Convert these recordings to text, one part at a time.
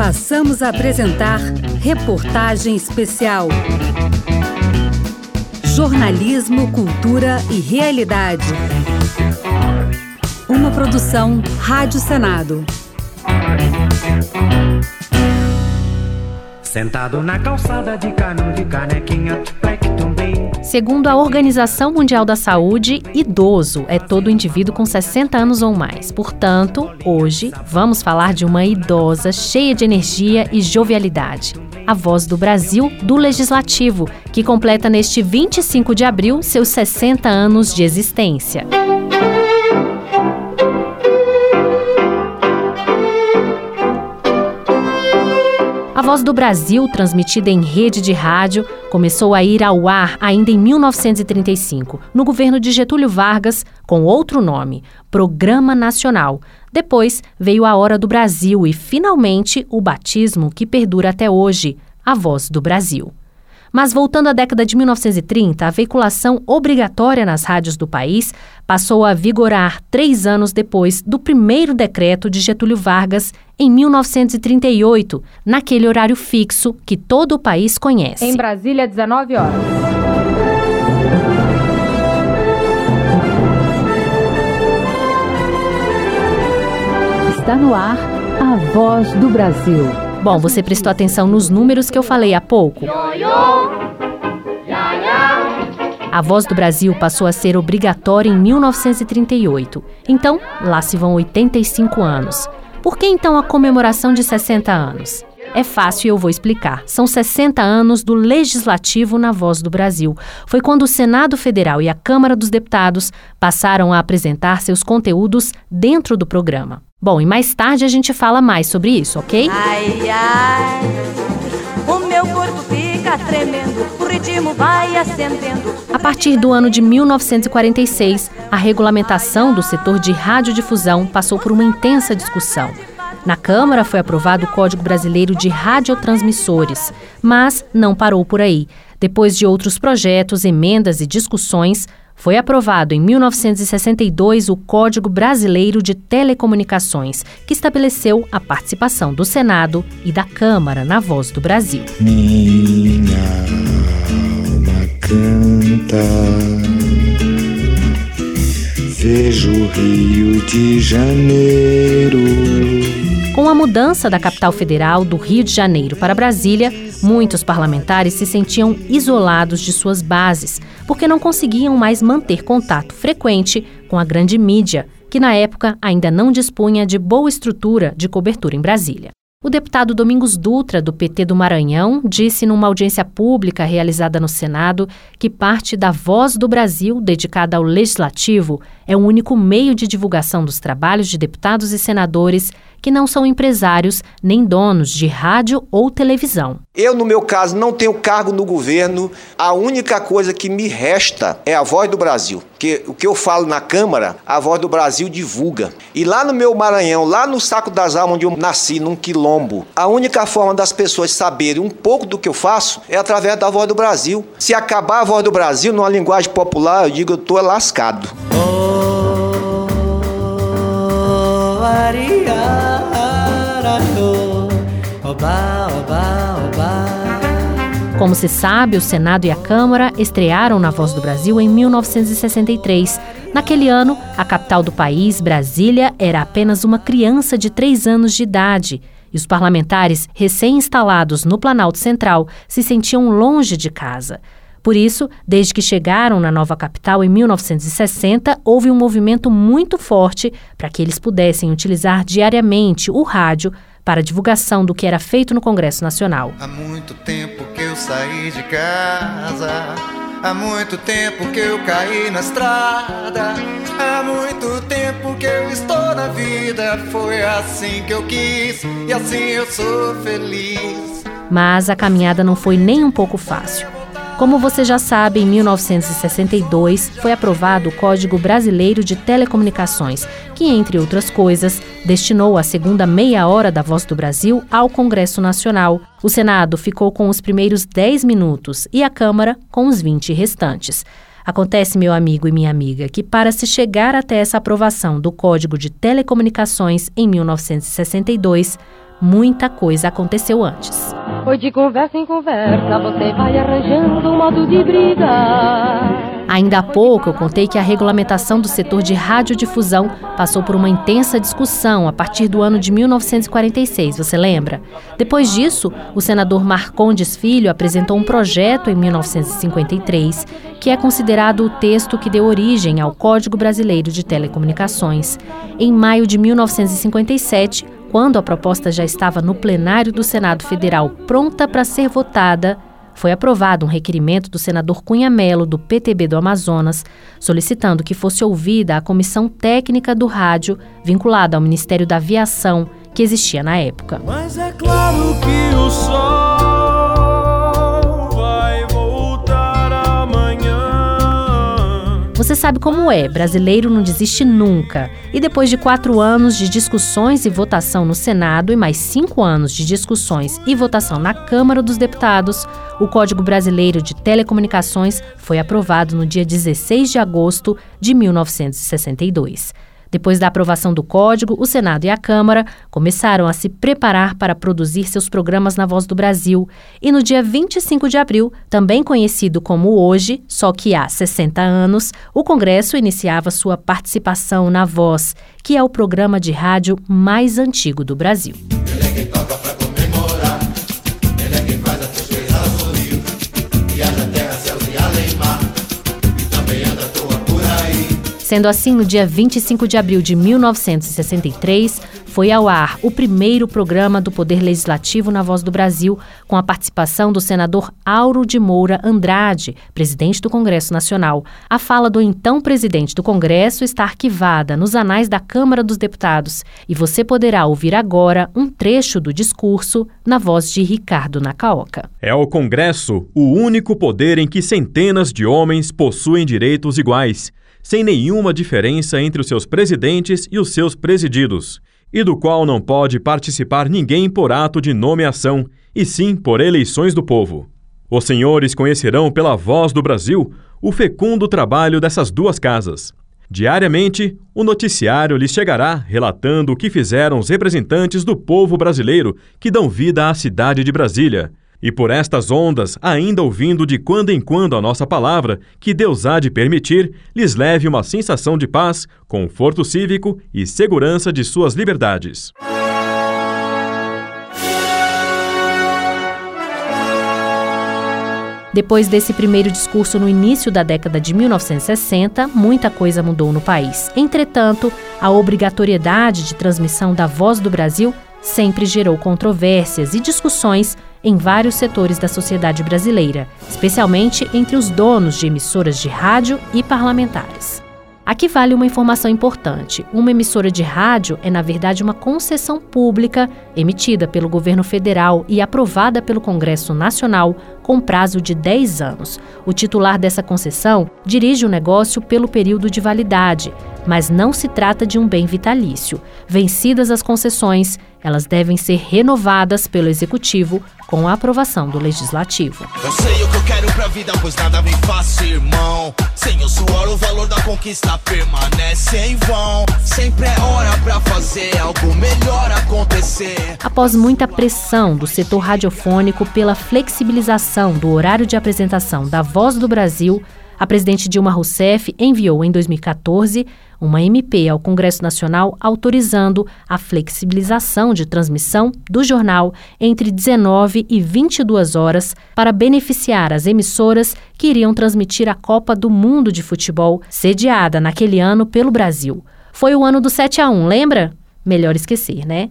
Passamos a apresentar Reportagem Especial. Jornalismo, Cultura e Realidade. Uma produção Rádio Senado. Sentado na calçada de cano de canequinha, também. Segundo a Organização Mundial da Saúde, idoso é todo indivíduo com 60 anos ou mais. Portanto, hoje vamos falar de uma idosa cheia de energia e jovialidade. A voz do Brasil do Legislativo, que completa neste 25 de abril seus 60 anos de existência. A Voz do Brasil, transmitida em rede de rádio, começou a ir ao ar ainda em 1935, no governo de Getúlio Vargas, com outro nome, Programa Nacional. Depois veio a Hora do Brasil e, finalmente, o batismo que perdura até hoje, a Voz do Brasil. Mas voltando à década de 1930, a veiculação obrigatória nas rádios do país passou a vigorar três anos depois do primeiro decreto de Getúlio Vargas, em 1938, naquele horário fixo que todo o país conhece. Em Brasília, 19 horas. Está no ar a voz do Brasil. Bom, você prestou atenção nos números que eu falei há pouco. A Voz do Brasil passou a ser obrigatória em 1938. Então, lá se vão 85 anos. Por que então a comemoração de 60 anos? É fácil e eu vou explicar. São 60 anos do Legislativo na Voz do Brasil. Foi quando o Senado Federal e a Câmara dos Deputados passaram a apresentar seus conteúdos dentro do programa. Bom, e mais tarde a gente fala mais sobre isso, ok? Ai, ai, o meu corpo fica tremendo, o ritmo vai acendendo. A partir do ano de 1946, a regulamentação do setor de radiodifusão passou por uma intensa discussão. Na Câmara foi aprovado o Código Brasileiro de Radiotransmissores, mas não parou por aí. Depois de outros projetos, emendas e discussões, foi aprovado em 1962 o Código Brasileiro de Telecomunicações, que estabeleceu a participação do Senado e da Câmara na Voz do Brasil. Minha alma canta, vejo o Rio de Janeiro. Com a mudança da capital federal do Rio de Janeiro para Brasília, muitos parlamentares se sentiam isolados de suas bases, porque não conseguiam mais manter contato frequente com a grande mídia, que na época ainda não dispunha de boa estrutura de cobertura em Brasília. O deputado Domingos Dutra, do PT do Maranhão, disse numa audiência pública realizada no Senado que parte da Voz do Brasil, dedicada ao Legislativo, é o único meio de divulgação dos trabalhos de deputados e senadores que não são empresários nem donos de rádio ou televisão. Eu, no meu caso, não tenho cargo no governo. A única coisa que me resta é a voz do Brasil. Que o que eu falo na Câmara, a voz do Brasil divulga. E lá no meu Maranhão, lá no Saco das Almas, onde eu nasci, num quilombo, a única forma das pessoas saberem um pouco do que eu faço é através da voz do Brasil. Se acabar a voz do Brasil, numa linguagem popular, eu digo, eu tô lascado. Oh. Como se sabe, o Senado e a Câmara estrearam na Voz do Brasil em 1963. Naquele ano, a capital do país, Brasília, era apenas uma criança de três anos de idade. E os parlamentares, recém-instalados no Planalto Central, se sentiam longe de casa. Por isso, desde que chegaram na nova capital em 1960, houve um movimento muito forte para que eles pudessem utilizar diariamente o rádio para a divulgação do que era feito no Congresso Nacional. Há muito tempo que eu saí de casa, há muito tempo que eu caí na estrada, há muito tempo que eu estou na vida. Foi assim que eu quis e assim eu sou feliz. Mas a caminhada não foi nem um pouco fácil. Como você já sabe, em 1962 foi aprovado o Código Brasileiro de Telecomunicações, que, entre outras coisas, destinou a segunda meia hora da Voz do Brasil ao Congresso Nacional. O Senado ficou com os primeiros 10 minutos e a Câmara com os 20 restantes. Acontece, meu amigo e minha amiga, que para se chegar até essa aprovação do Código de Telecomunicações em 1962, muita coisa aconteceu antes. Foi de conversa em conversa, você vai arranjando um modo de brigar. Ainda há pouco eu contei que a regulamentação do setor de radiodifusão passou por uma intensa discussão a partir do ano de 1946, você lembra? Depois disso, o senador Marcondes Filho apresentou um projeto em 1953, que é considerado o texto que deu origem ao Código Brasileiro de Telecomunicações. Em maio de 1957, quando a proposta já estava no plenário do Senado Federal pronta para ser votada, foi aprovado um requerimento do senador Cunha Melo, do PTB do Amazonas, solicitando que fosse ouvida a comissão técnica do rádio vinculada ao Ministério da Aviação, que existia na época. Mas é claro que o sol Você sabe como é, brasileiro não desiste nunca. E depois de quatro anos de discussões e votação no Senado e mais cinco anos de discussões e votação na Câmara dos Deputados, o Código Brasileiro de Telecomunicações foi aprovado no dia 16 de agosto de 1962. Depois da aprovação do código, o Senado e a Câmara começaram a se preparar para produzir seus programas na Voz do Brasil. E no dia 25 de abril, também conhecido como hoje, só que há 60 anos, o Congresso iniciava sua participação na Voz, que é o programa de rádio mais antigo do Brasil. Sendo assim, no dia 25 de abril de 1963, foi ao ar o primeiro programa do Poder Legislativo na Voz do Brasil, com a participação do senador Auro de Moura Andrade, presidente do Congresso Nacional. A fala do então presidente do Congresso está arquivada nos anais da Câmara dos Deputados e você poderá ouvir agora um trecho do discurso na voz de Ricardo Nacaoca. É o Congresso o único poder em que centenas de homens possuem direitos iguais sem nenhuma diferença entre os seus presidentes e os seus presididos, e do qual não pode participar ninguém por ato de nomeação, e sim por eleições do povo. Os senhores conhecerão pela voz do Brasil o fecundo trabalho dessas duas casas. Diariamente, o noticiário lhes chegará relatando o que fizeram os representantes do povo brasileiro que dão vida à cidade de Brasília, e por estas ondas, ainda ouvindo de quando em quando a nossa palavra, que Deus há de permitir, lhes leve uma sensação de paz, conforto cívico e segurança de suas liberdades. Depois desse primeiro discurso no início da década de 1960, muita coisa mudou no país. Entretanto, a obrigatoriedade de transmissão da Voz do Brasil sempre gerou controvérsias e discussões em vários setores da sociedade brasileira, especialmente entre os donos de emissoras de rádio e parlamentares. Aqui vale uma informação importante: uma emissora de rádio é, na verdade, uma concessão pública emitida pelo governo federal e aprovada pelo Congresso Nacional com prazo de 10 anos. O titular dessa concessão dirige o negócio pelo período de validade, mas não se trata de um bem vitalício. Vencidas as concessões, elas devem ser renovadas pelo Executivo com a aprovação do Legislativo. Eu sei o que eu quero pra vida, pois nada fácil, irmão. Sem o suor, o valor da conquista permanece em vão. Sempre é hora pra fazer algo melhor acontecer. Após muita pressão do setor radiofônico pela flexibilização do horário de apresentação da Voz do Brasil, a presidente Dilma Rousseff enviou em 2014 uma MP ao Congresso Nacional autorizando a flexibilização de transmissão do jornal entre 19 e 22 horas para beneficiar as emissoras que iriam transmitir a Copa do Mundo de Futebol, sediada naquele ano pelo Brasil. Foi o ano do 7 a 1, lembra? Melhor esquecer, né?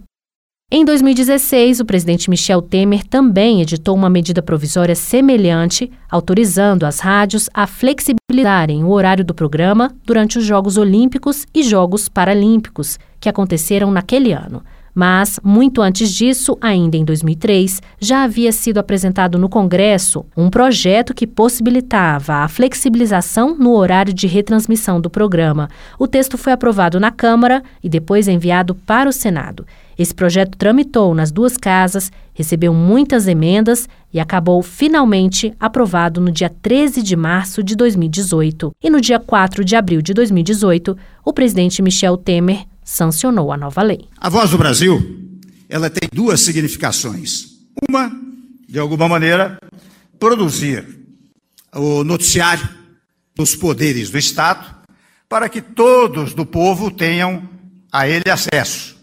Em 2016, o presidente Michel Temer também editou uma medida provisória semelhante, autorizando as rádios a flexibilizarem o horário do programa durante os Jogos Olímpicos e Jogos Paralímpicos, que aconteceram naquele ano. Mas, muito antes disso, ainda em 2003, já havia sido apresentado no Congresso um projeto que possibilitava a flexibilização no horário de retransmissão do programa. O texto foi aprovado na Câmara e depois enviado para o Senado. Esse projeto tramitou nas duas casas, recebeu muitas emendas e acabou finalmente aprovado no dia 13 de março de 2018. E no dia 4 de abril de 2018, o presidente Michel Temer sancionou a nova lei. A Voz do Brasil ela tem duas significações. Uma, de alguma maneira, produzir o noticiário dos poderes do Estado para que todos do povo tenham a ele acesso.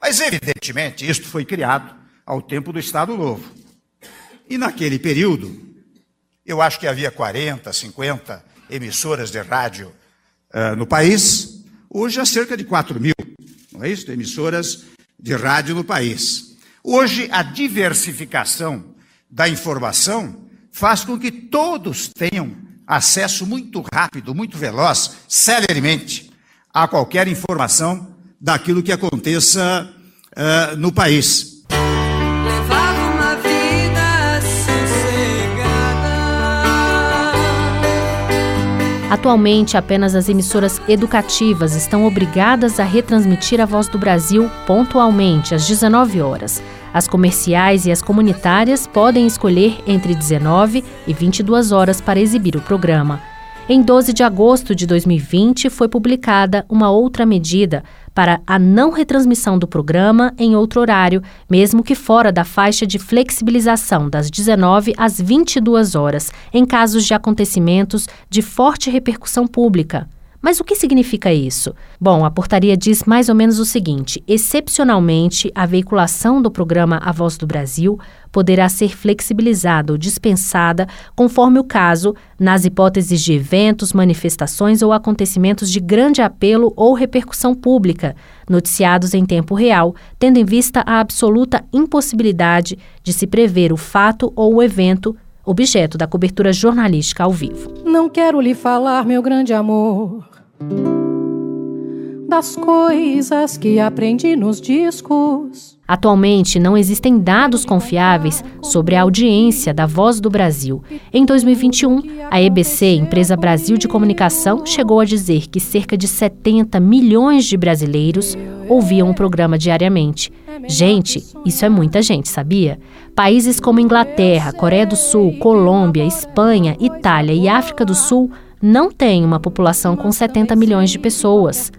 Mas, evidentemente, isto foi criado ao tempo do Estado Novo. E naquele período, eu acho que havia 40, 50 emissoras de rádio uh, no país. Hoje há cerca de 4 mil, não é isso? Emissoras de rádio no país. Hoje, a diversificação da informação faz com que todos tenham acesso muito rápido, muito veloz, celeremente, a qualquer informação daquilo que aconteça uh, no país. Atualmente, apenas as emissoras educativas estão obrigadas a retransmitir a Voz do Brasil pontualmente, às 19 horas. As comerciais e as comunitárias podem escolher entre 19 e 22 horas para exibir o programa. Em 12 de agosto de 2020, foi publicada uma outra medida para a não retransmissão do programa em outro horário, mesmo que fora da faixa de flexibilização das 19 às 22 horas, em casos de acontecimentos de forte repercussão pública. Mas o que significa isso? Bom, a portaria diz mais ou menos o seguinte: excepcionalmente, a veiculação do programa A Voz do Brasil poderá ser flexibilizada ou dispensada conforme o caso, nas hipóteses de eventos, manifestações ou acontecimentos de grande apelo ou repercussão pública, noticiados em tempo real, tendo em vista a absoluta impossibilidade de se prever o fato ou o evento objeto da cobertura jornalística ao vivo. Não quero lhe falar, meu grande amor, das coisas que aprendi nos discos. Atualmente, não existem dados confiáveis sobre a audiência da Voz do Brasil. Em 2021, a EBC, Empresa Brasil de Comunicação, chegou a dizer que cerca de 70 milhões de brasileiros ouviam o programa diariamente. Gente, isso é muita gente, sabia? Países como Inglaterra, Coreia do Sul, Colômbia, Espanha, Itália e África do Sul não têm uma população com 70 milhões de pessoas.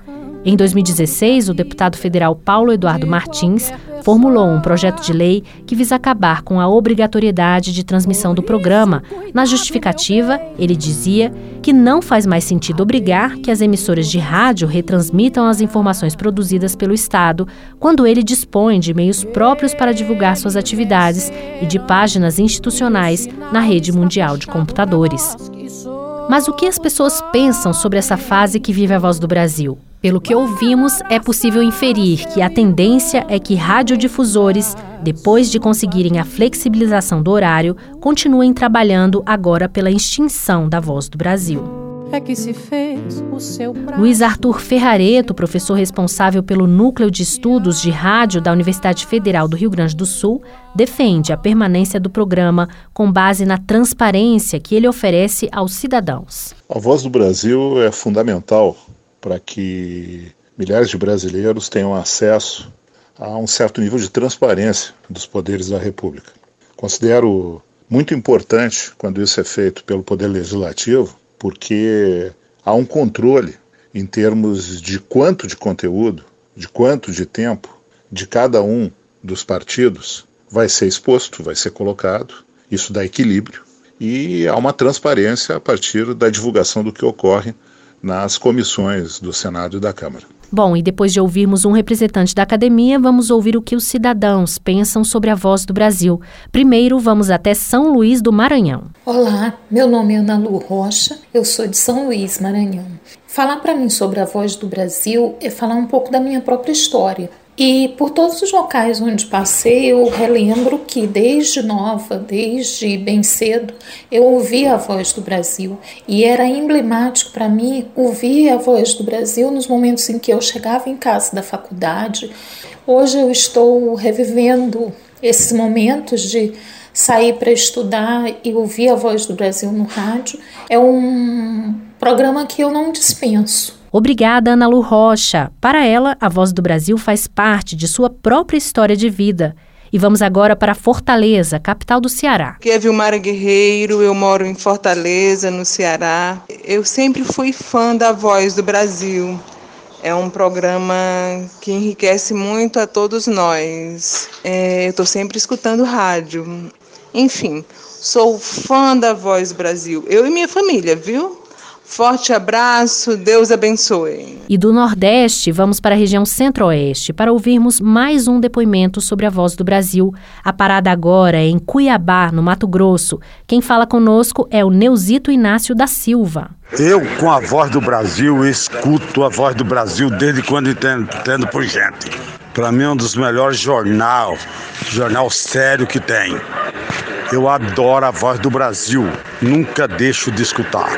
Em 2016, o deputado federal Paulo Eduardo Martins formulou um projeto de lei que visa acabar com a obrigatoriedade de transmissão do programa. Na justificativa, ele dizia que não faz mais sentido obrigar que as emissoras de rádio retransmitam as informações produzidas pelo Estado, quando ele dispõe de meios próprios para divulgar suas atividades e de páginas institucionais na rede mundial de computadores. Mas o que as pessoas pensam sobre essa fase que vive a voz do Brasil? Pelo que ouvimos, é possível inferir que a tendência é que radiodifusores, depois de conseguirem a flexibilização do horário, continuem trabalhando agora pela extinção da voz do Brasil. É que se fez o seu Luiz Arthur Ferrareto, professor responsável pelo Núcleo de Estudos de Rádio da Universidade Federal do Rio Grande do Sul, defende a permanência do programa com base na transparência que ele oferece aos cidadãos. A Voz do Brasil é fundamental para que milhares de brasileiros tenham acesso a um certo nível de transparência dos poderes da República. Considero muito importante quando isso é feito pelo Poder Legislativo, porque há um controle em termos de quanto de conteúdo, de quanto de tempo de cada um dos partidos vai ser exposto, vai ser colocado. Isso dá equilíbrio e há uma transparência a partir da divulgação do que ocorre nas comissões do Senado e da Câmara. Bom, e depois de ouvirmos um representante da academia, vamos ouvir o que os cidadãos pensam sobre a voz do Brasil. Primeiro, vamos até São Luís do Maranhão. Olá, meu nome é Ana Lu Rocha, eu sou de São Luís, Maranhão. Falar para mim sobre a voz do Brasil é falar um pouco da minha própria história. E por todos os locais onde passei, eu relembro que desde nova, desde bem cedo, eu ouvia a voz do Brasil. E era emblemático para mim ouvir a voz do Brasil nos momentos em que eu chegava em casa da faculdade. Hoje eu estou revivendo esses momentos de sair para estudar e ouvir a voz do Brasil no rádio. É um programa que eu não dispenso. Obrigada, Ana Lu Rocha. Para ela, a Voz do Brasil faz parte de sua própria história de vida. E vamos agora para Fortaleza, capital do Ceará. Aqui é Vilmara Guerreiro, eu moro em Fortaleza, no Ceará. Eu sempre fui fã da Voz do Brasil. É um programa que enriquece muito a todos nós. É, eu estou sempre escutando rádio. Enfim, sou fã da Voz Brasil. Eu e minha família, viu? Forte abraço, Deus abençoe. E do Nordeste, vamos para a região Centro-Oeste para ouvirmos mais um depoimento sobre a voz do Brasil. A parada agora é em Cuiabá, no Mato Grosso. Quem fala conosco é o Neuzito Inácio da Silva. Eu, com a voz do Brasil, escuto a voz do Brasil desde quando entendo, entendo por gente. Para mim é um dos melhores jornal, jornal sério que tem. Eu adoro a voz do Brasil, nunca deixo de escutar.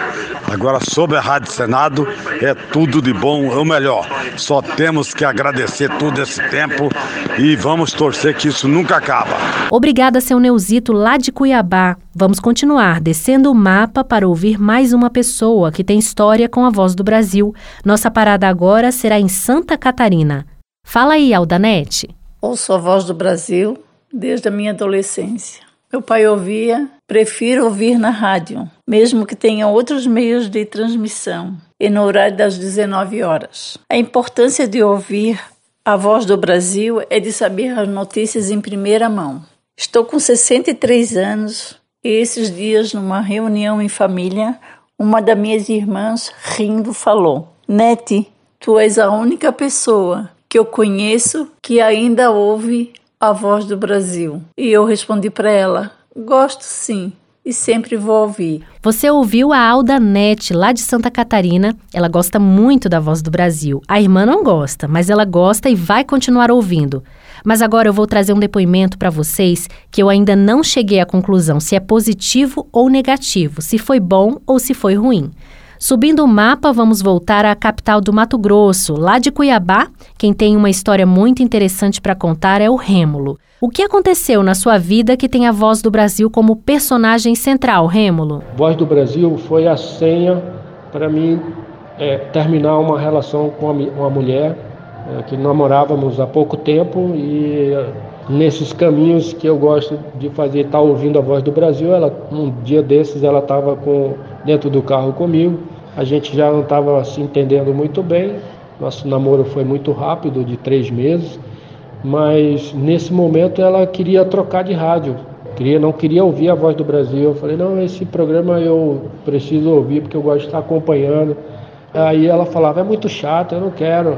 Agora, sobre a Rádio Senado, é tudo de bom, é o melhor. Só temos que agradecer todo esse tempo e vamos torcer que isso nunca acaba. Obrigada, seu Neuzito, lá de Cuiabá. Vamos continuar descendo o mapa para ouvir mais uma pessoa que tem história com a voz do Brasil. Nossa parada agora será em Santa Catarina. Fala aí, Aldanete. Ouço a voz do Brasil desde a minha adolescência. Meu pai ouvia, prefiro ouvir na rádio, mesmo que tenha outros meios de transmissão, e no horário das 19 horas. A importância de ouvir a voz do Brasil é de saber as notícias em primeira mão. Estou com 63 anos e esses dias, numa reunião em família, uma das minhas irmãs, rindo, falou: Nete, tu és a única pessoa que eu conheço que ainda ouve a voz do Brasil. E eu respondi para ela: gosto sim. E sempre vou ouvir. Você ouviu a Alda Nete, lá de Santa Catarina. Ela gosta muito da voz do Brasil. A irmã não gosta, mas ela gosta e vai continuar ouvindo. Mas agora eu vou trazer um depoimento para vocês que eu ainda não cheguei à conclusão se é positivo ou negativo, se foi bom ou se foi ruim. Subindo o mapa, vamos voltar à capital do Mato Grosso, lá de Cuiabá. Quem tem uma história muito interessante para contar é o Rêmulo. O que aconteceu na sua vida que tem a voz do Brasil como personagem central, Rêmulo? Voz do Brasil foi a senha para mim é, terminar uma relação com uma mulher é, que namorávamos há pouco tempo e é, nesses caminhos que eu gosto de fazer, estar tá ouvindo a voz do Brasil. Ela, um dia desses ela estava dentro do carro comigo a gente já não estava se entendendo muito bem. Nosso namoro foi muito rápido, de três meses, mas nesse momento ela queria trocar de rádio. Queria, não queria ouvir a voz do Brasil. Eu falei, não, esse programa eu preciso ouvir porque eu gosto de estar acompanhando. Aí ela falava, é muito chato, eu não quero.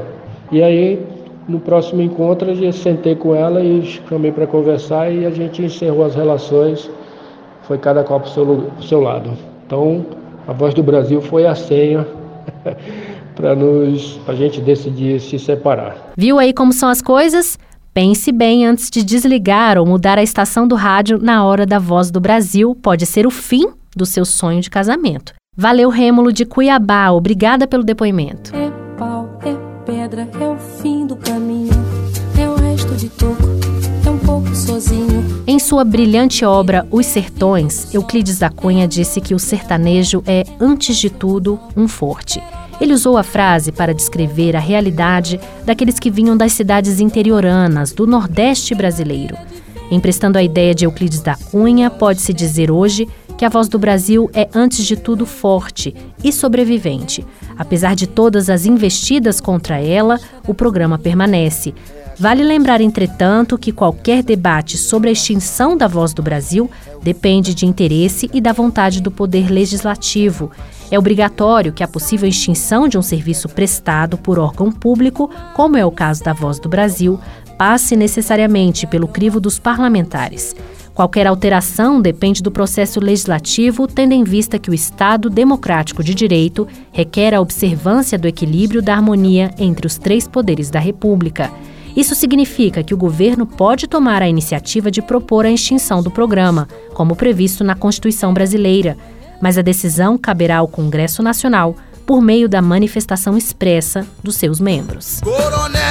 E aí, no próximo encontro, eu sentei com ela e chamei para conversar e a gente encerrou as relações. Foi cada qual para o seu, seu lado. Então, a Voz do Brasil foi a senha para nos a gente decidir se separar. Viu aí como são as coisas? Pense bem antes de desligar ou mudar a estação do rádio na hora da Voz do Brasil. Pode ser o fim do seu sonho de casamento. Valeu, Rêmulo de Cuiabá. Obrigada pelo depoimento. É pau, é pedra, é o fim Em sua brilhante obra Os Sertões, Euclides da Cunha disse que o sertanejo é, antes de tudo, um forte. Ele usou a frase para descrever a realidade daqueles que vinham das cidades interioranas do Nordeste brasileiro. Emprestando a ideia de Euclides da Cunha, pode-se dizer hoje que a voz do Brasil é, antes de tudo, forte e sobrevivente. Apesar de todas as investidas contra ela, o programa permanece, Vale lembrar, entretanto, que qualquer debate sobre a extinção da voz do Brasil depende de interesse e da vontade do Poder Legislativo. É obrigatório que a possível extinção de um serviço prestado por órgão público, como é o caso da Voz do Brasil, passe necessariamente pelo crivo dos parlamentares. Qualquer alteração depende do processo legislativo, tendo em vista que o Estado democrático de direito requer a observância do equilíbrio da harmonia entre os três poderes da República. Isso significa que o governo pode tomar a iniciativa de propor a extinção do programa, como previsto na Constituição brasileira, mas a decisão caberá ao Congresso Nacional por meio da manifestação expressa dos seus membros. Coronel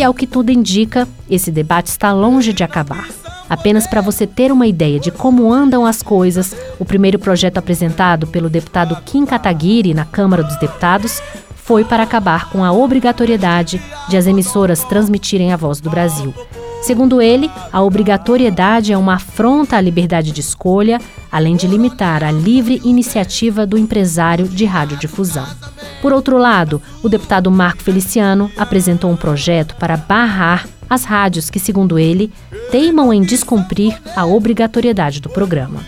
E ao que tudo indica, esse debate está longe de acabar. Apenas para você ter uma ideia de como andam as coisas, o primeiro projeto apresentado pelo deputado Kim Kataguiri na Câmara dos Deputados foi para acabar com a obrigatoriedade de as emissoras transmitirem a voz do Brasil. Segundo ele, a obrigatoriedade é uma afronta à liberdade de escolha, além de limitar a livre iniciativa do empresário de radiodifusão. Por outro lado, o deputado Marco Feliciano apresentou um projeto para barrar as rádios que, segundo ele, teimam em descumprir a obrigatoriedade do programa.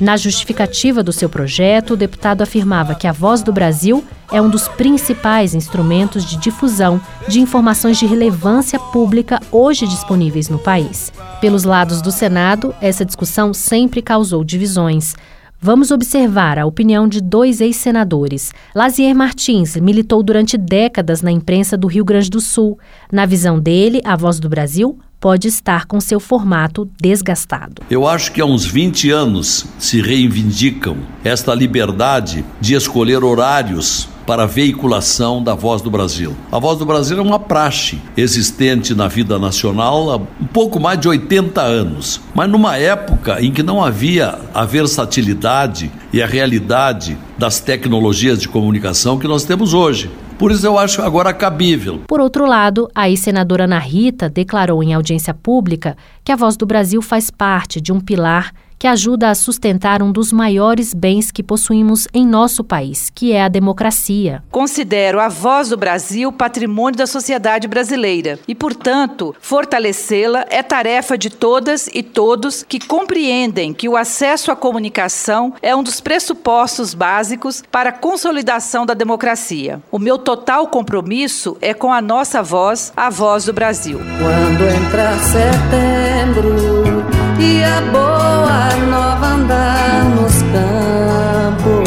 Na justificativa do seu projeto, o deputado afirmava que a Voz do Brasil é um dos principais instrumentos de difusão de informações de relevância pública hoje disponíveis no país. Pelos lados do Senado, essa discussão sempre causou divisões. Vamos observar a opinião de dois ex-senadores. Lazier Martins militou durante décadas na imprensa do Rio Grande do Sul. Na visão dele, a Voz do Brasil pode estar com seu formato desgastado. Eu acho que há uns 20 anos se reivindicam esta liberdade de escolher horários para a veiculação da Voz do Brasil. A Voz do Brasil é uma praxe existente na vida nacional há um pouco mais de 80 anos, mas numa época em que não havia a versatilidade e a realidade das tecnologias de comunicação que nós temos hoje. Por isso eu acho agora cabível. Por outro lado, a ex-senadora Ana Rita declarou em audiência pública que a Voz do Brasil faz parte de um pilar que ajuda a sustentar um dos maiores bens que possuímos em nosso país, que é a democracia. Considero a voz do Brasil patrimônio da sociedade brasileira e, portanto, fortalecê-la é tarefa de todas e todos que compreendem que o acesso à comunicação é um dos pressupostos básicos para a consolidação da democracia. O meu total compromisso é com a nossa voz, a voz do Brasil. Quando entrar setembro e a boa nova andar nos campos.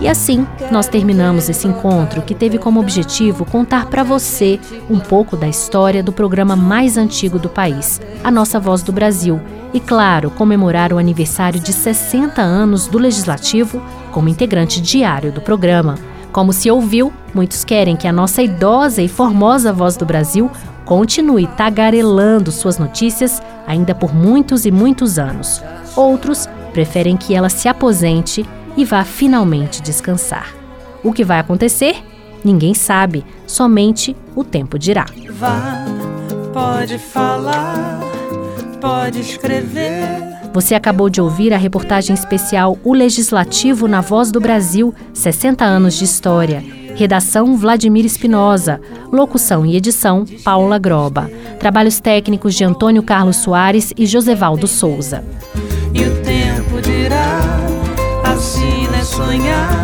E assim, nós terminamos esse encontro que teve como objetivo contar para você um pouco da história do programa mais antigo do país, a Nossa Voz do Brasil, e claro, comemorar o aniversário de 60 anos do Legislativo como integrante diário do programa. Como se ouviu, muitos querem que a nossa idosa e formosa Voz do Brasil continue tagarelando suas notícias ainda por muitos e muitos anos. Outros preferem que ela se aposente e vá finalmente descansar. O que vai acontecer? Ninguém sabe, somente o tempo dirá. Vá, pode falar, pode escrever. Você acabou de ouvir a reportagem especial O Legislativo na Voz do Brasil 60 anos de história Redação Vladimir Espinosa. Locução e edição Paula Groba. Trabalhos técnicos de Antônio Carlos Soares e Josevaldo Souza. E o tempo dirá, assim é sonhar.